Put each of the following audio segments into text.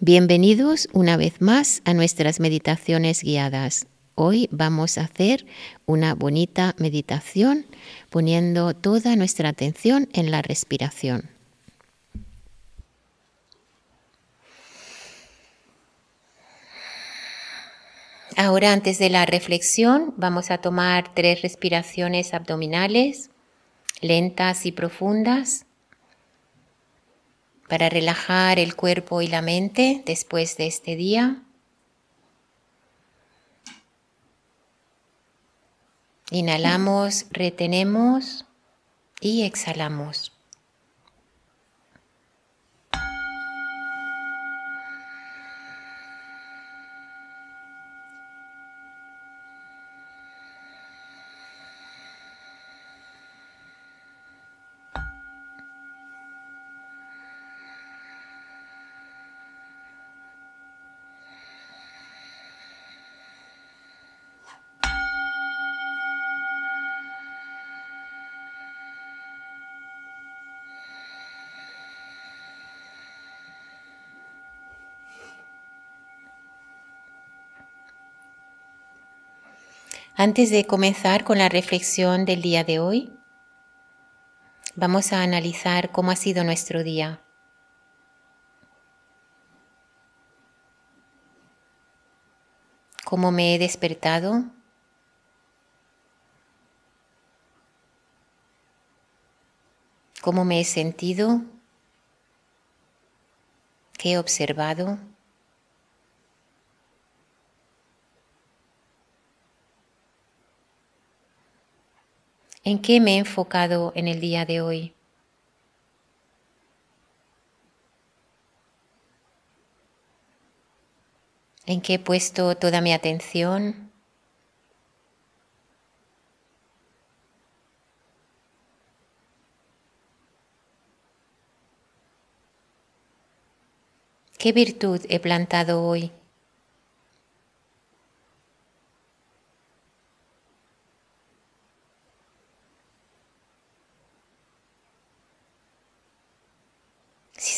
Bienvenidos una vez más a nuestras meditaciones guiadas. Hoy vamos a hacer una bonita meditación poniendo toda nuestra atención en la respiración. Ahora antes de la reflexión vamos a tomar tres respiraciones abdominales lentas y profundas para relajar el cuerpo y la mente después de este día. Inhalamos, retenemos y exhalamos. Antes de comenzar con la reflexión del día de hoy, vamos a analizar cómo ha sido nuestro día. ¿Cómo me he despertado? ¿Cómo me he sentido? ¿Qué he observado? ¿En qué me he enfocado en el día de hoy? ¿En qué he puesto toda mi atención? ¿Qué virtud he plantado hoy?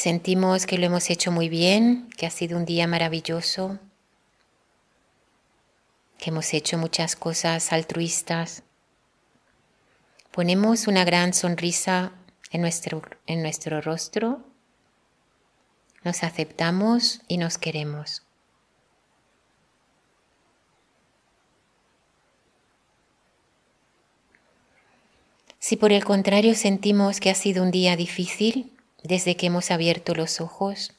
Sentimos que lo hemos hecho muy bien, que ha sido un día maravilloso, que hemos hecho muchas cosas altruistas. Ponemos una gran sonrisa en nuestro, en nuestro rostro, nos aceptamos y nos queremos. Si por el contrario sentimos que ha sido un día difícil, desde que hemos abierto los ojos,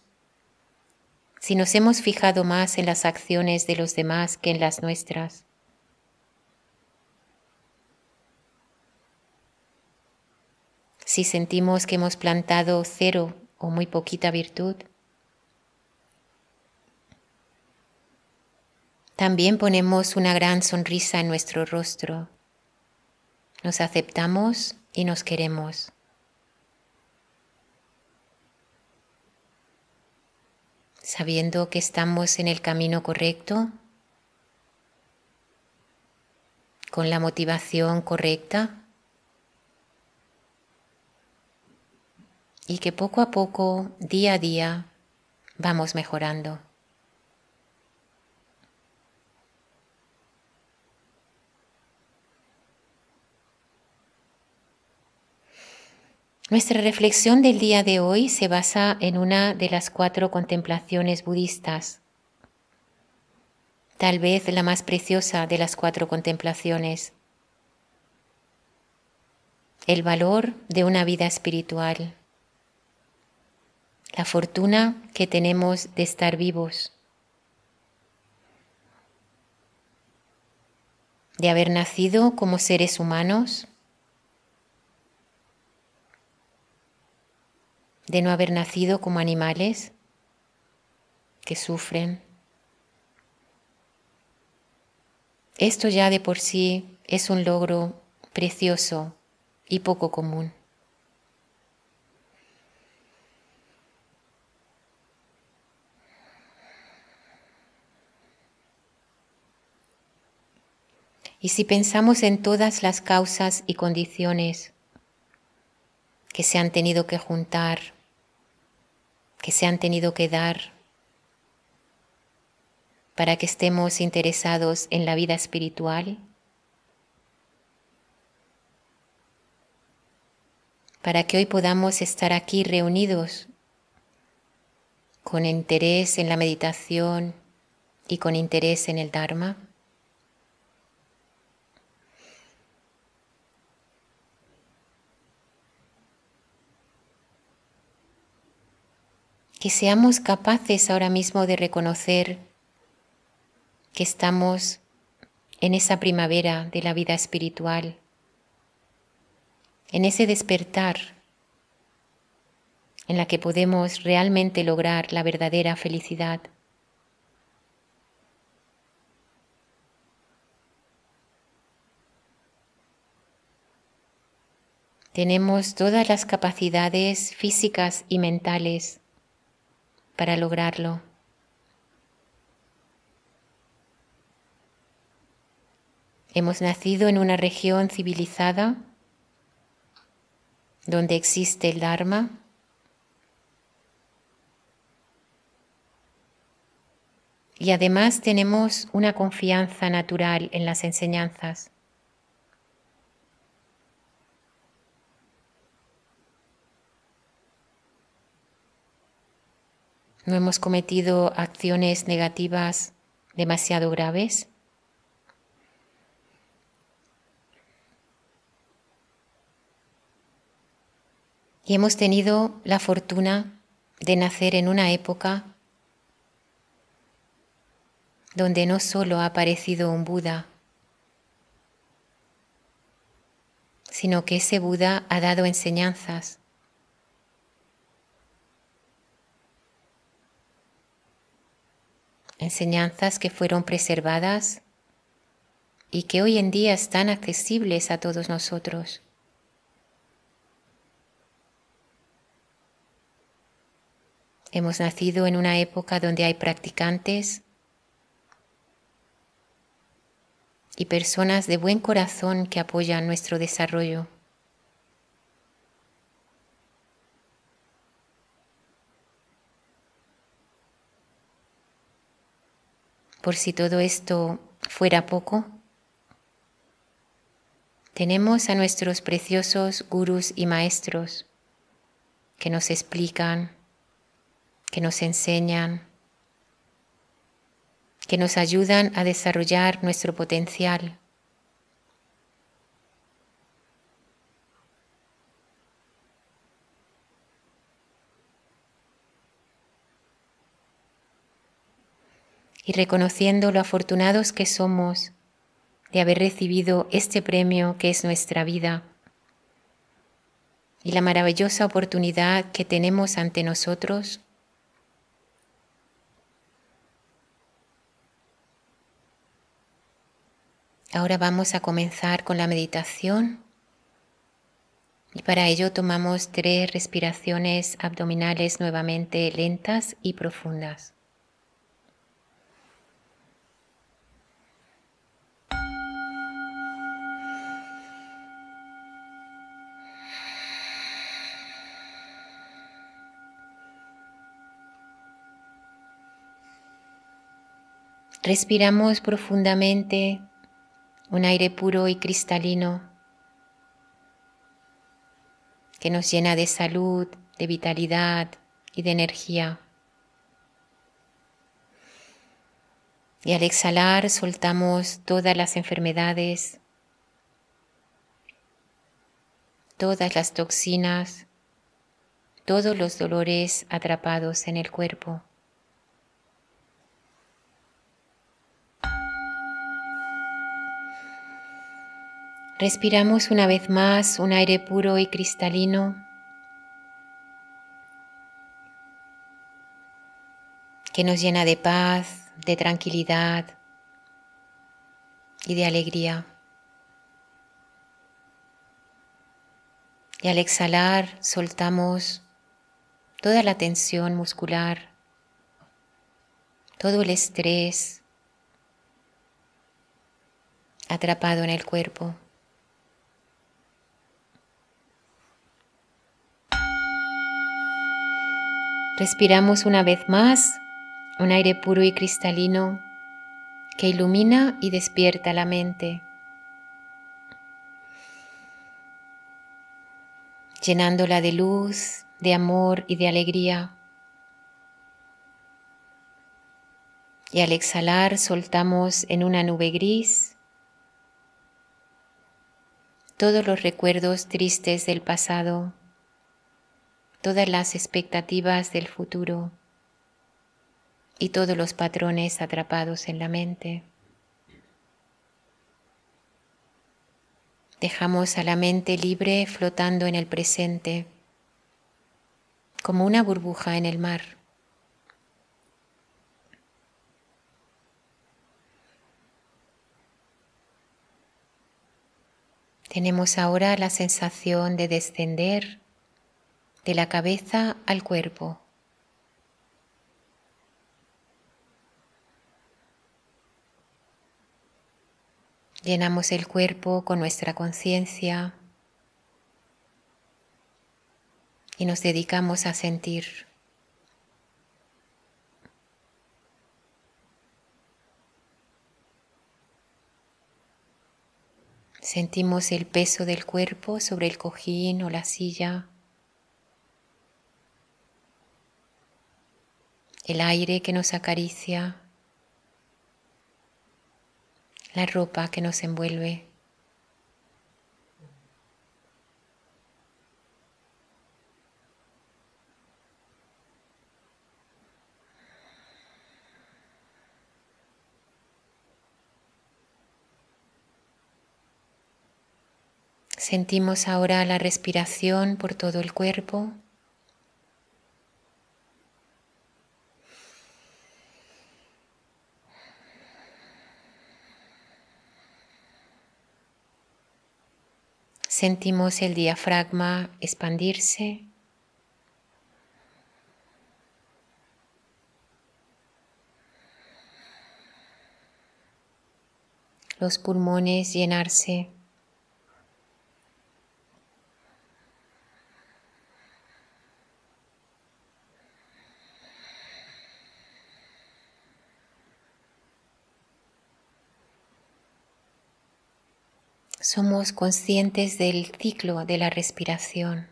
si nos hemos fijado más en las acciones de los demás que en las nuestras, si sentimos que hemos plantado cero o muy poquita virtud, también ponemos una gran sonrisa en nuestro rostro, nos aceptamos y nos queremos. Sabiendo que estamos en el camino correcto, con la motivación correcta y que poco a poco, día a día, vamos mejorando. Nuestra reflexión del día de hoy se basa en una de las cuatro contemplaciones budistas, tal vez la más preciosa de las cuatro contemplaciones, el valor de una vida espiritual, la fortuna que tenemos de estar vivos, de haber nacido como seres humanos de no haber nacido como animales que sufren. Esto ya de por sí es un logro precioso y poco común. Y si pensamos en todas las causas y condiciones que se han tenido que juntar que se han tenido que dar para que estemos interesados en la vida espiritual, para que hoy podamos estar aquí reunidos con interés en la meditación y con interés en el Dharma. Que seamos capaces ahora mismo de reconocer que estamos en esa primavera de la vida espiritual, en ese despertar en la que podemos realmente lograr la verdadera felicidad. Tenemos todas las capacidades físicas y mentales para lograrlo. Hemos nacido en una región civilizada donde existe el Dharma Y además tenemos una confianza natural en las enseñanzas. No hemos cometido acciones negativas demasiado graves. Y hemos tenido la fortuna de nacer en una época donde no solo ha aparecido un Buda, sino que ese Buda ha dado enseñanzas. Enseñanzas que fueron preservadas y que hoy en día están accesibles a todos nosotros. Hemos nacido en una época donde hay practicantes y personas de buen corazón que apoyan nuestro desarrollo. Por si todo esto fuera poco, tenemos a nuestros preciosos gurús y maestros que nos explican, que nos enseñan, que nos ayudan a desarrollar nuestro potencial. Y reconociendo lo afortunados que somos de haber recibido este premio que es nuestra vida y la maravillosa oportunidad que tenemos ante nosotros Ahora vamos a comenzar con la meditación y para ello tomamos tres respiraciones abdominales nuevamente lentas y profundas. Respiramos profundamente un aire puro y cristalino que nos llena de salud, de vitalidad y de energía. Y al exhalar soltamos todas las enfermedades, todas las toxinas, todos los dolores atrapados en el cuerpo. Respiramos una vez más un aire puro y cristalino que nos llena de paz, de tranquilidad y de alegría. Y al exhalar soltamos toda la tensión muscular, todo el estrés atrapado en el cuerpo. Respiramos una vez más un aire puro y cristalino que ilumina y despierta la mente, llenándola de luz, de amor y de alegría. Y al exhalar soltamos en una nube gris todos los recuerdos tristes del pasado, todas las expectativas del futuro y todos los patrones atrapados en la mente. Dejamos a la mente libre flotando en el presente, como una burbuja en el mar. Tenemos ahora la sensación de descender de la cabeza al cuerpo. Llenamos el cuerpo con nuestra conciencia y nos dedicamos a sentir. Sentimos el peso del cuerpo sobre el cojín o la silla, el aire que nos acaricia la ropa que nos envuelve. Sentimos ahora la respiración por todo el cuerpo. Sentimos el diafragma expandirse. Los pulmones llenarse. Somos conscientes del ciclo de la respiración.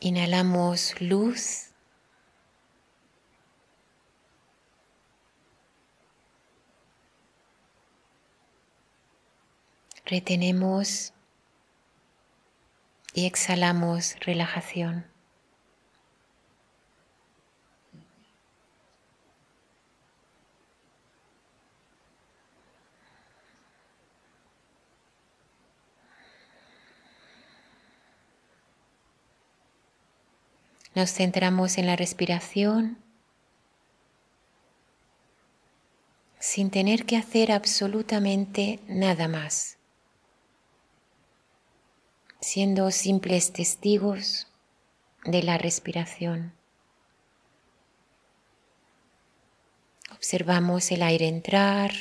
Inhalamos luz. Retenemos y exhalamos relajación. Nos centramos en la respiración sin tener que hacer absolutamente nada más, siendo simples testigos de la respiración. Observamos el aire entrar,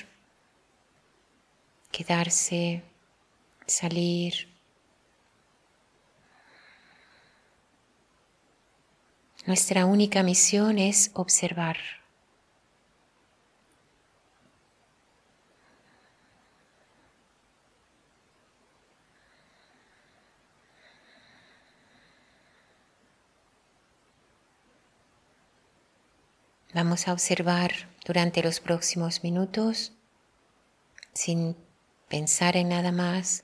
quedarse, salir. Nuestra única misión es observar. Vamos a observar durante los próximos minutos sin pensar en nada más,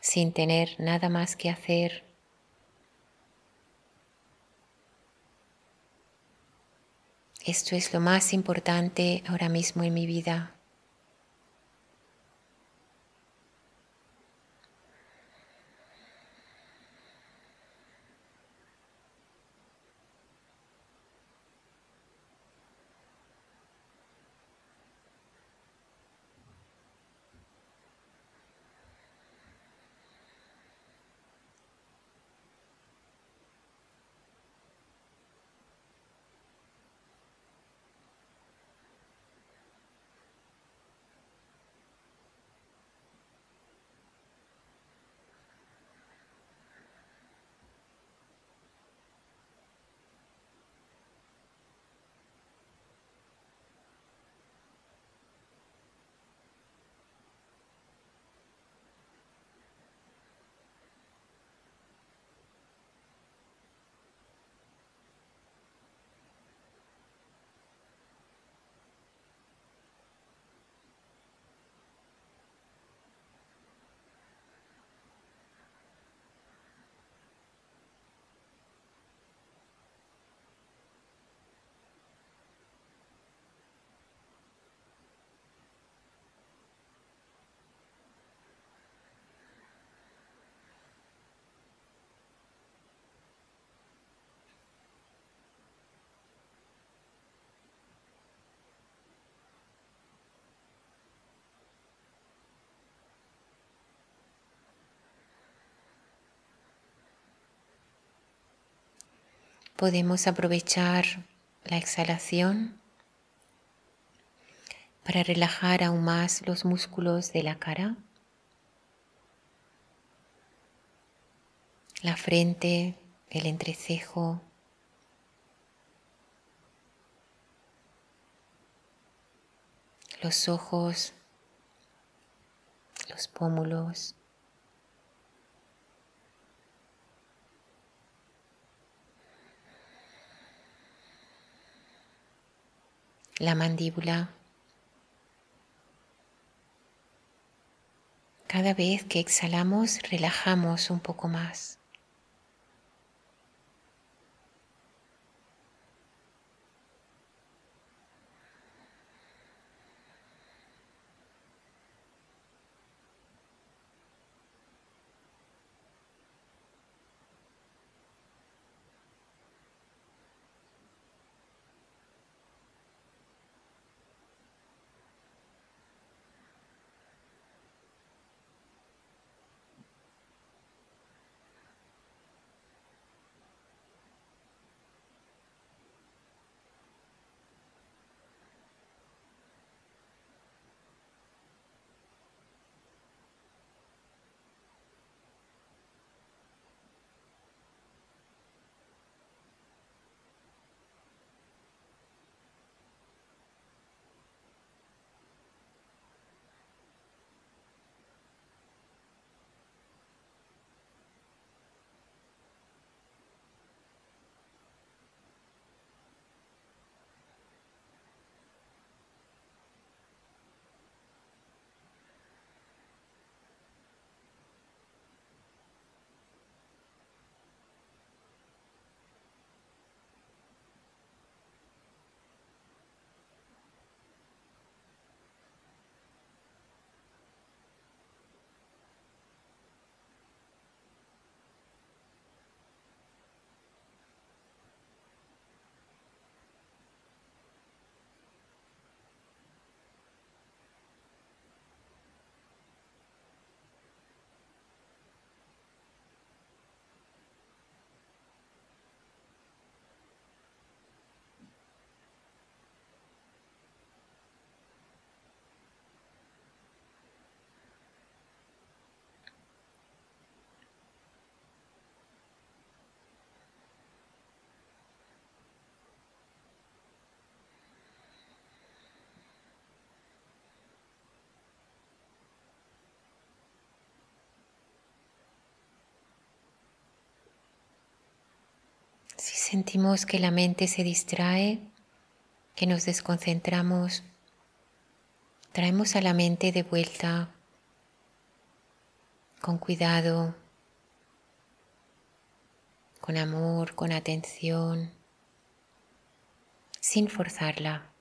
sin tener nada más que hacer. Esto es lo más importante ahora mismo en mi vida. Podemos aprovechar la exhalación para relajar aún más los músculos de la cara, la frente, el entrecejo, los ojos, los pómulos. La mandíbula. Cada vez que exhalamos, relajamos un poco más. Sentimos que la mente se distrae, que nos desconcentramos, traemos a la mente de vuelta con cuidado, con amor, con atención, sin forzarla.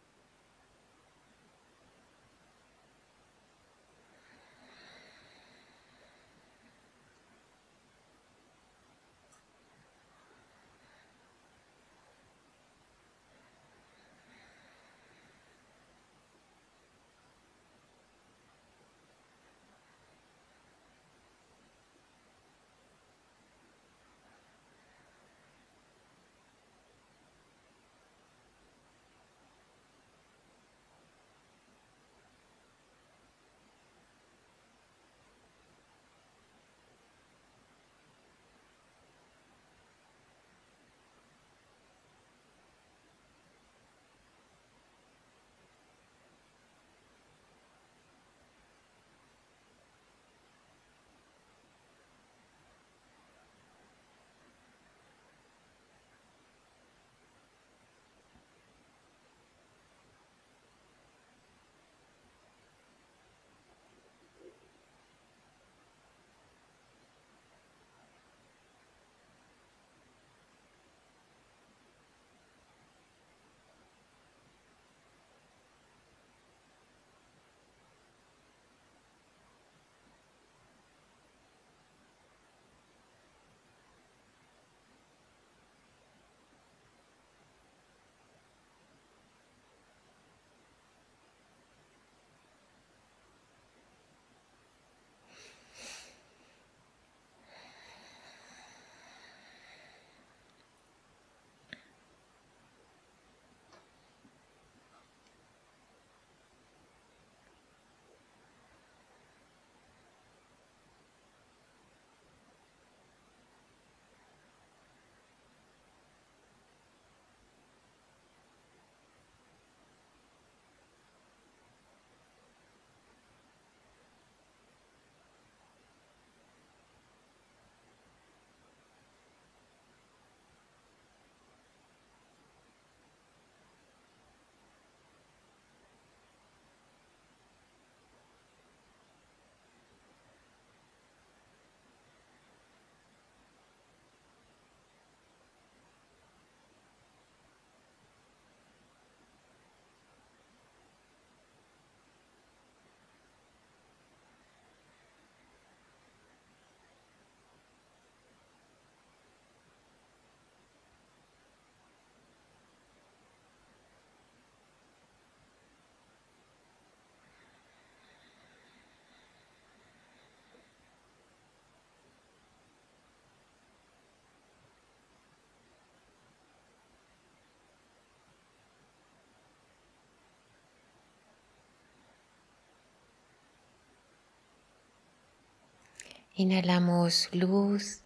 Inhalamos luz,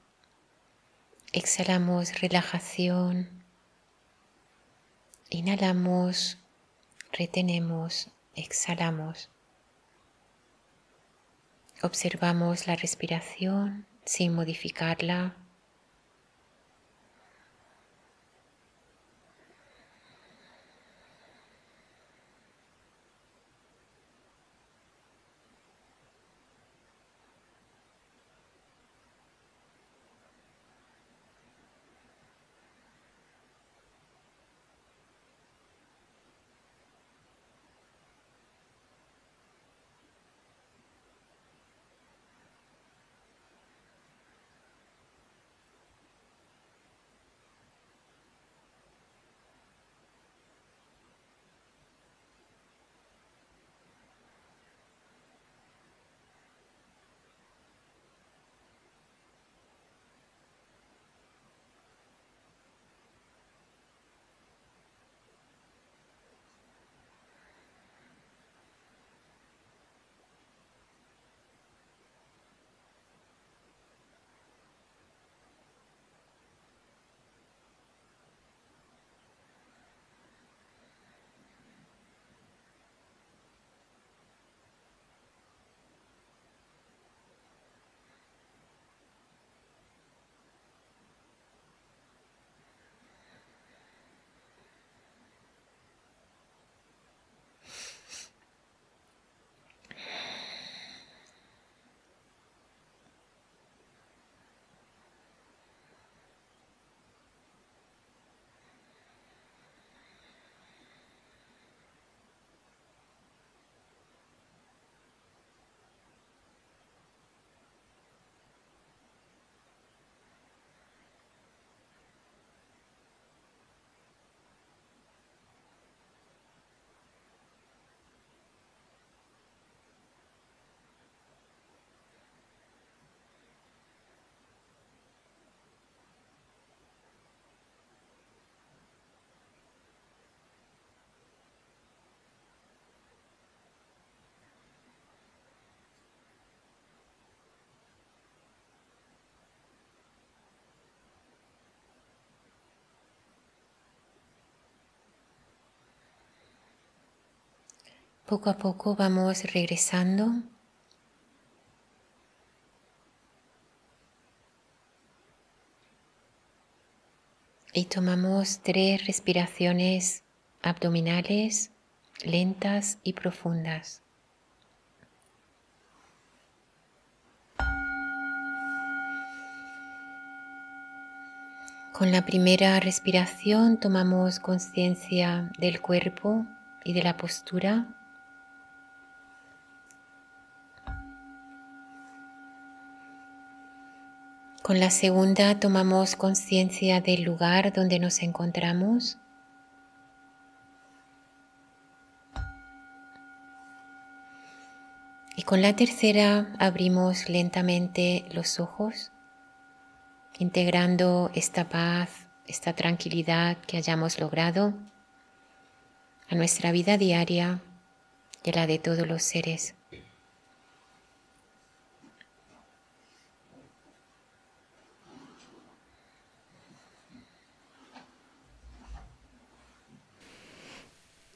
exhalamos relajación, inhalamos, retenemos, exhalamos. Observamos la respiración sin modificarla. Poco a poco vamos regresando. Y tomamos tres respiraciones abdominales lentas y profundas. Con la primera respiración tomamos conciencia del cuerpo y de la postura. Con la segunda tomamos conciencia del lugar donde nos encontramos. Y con la tercera abrimos lentamente los ojos, integrando esta paz, esta tranquilidad que hayamos logrado a nuestra vida diaria y a la de todos los seres.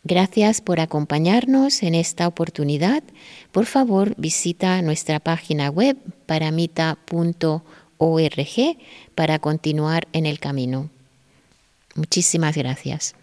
Gracias por acompañarnos en esta oportunidad. Por favor, visita nuestra página web paramita.org para continuar en el camino. Muchísimas gracias.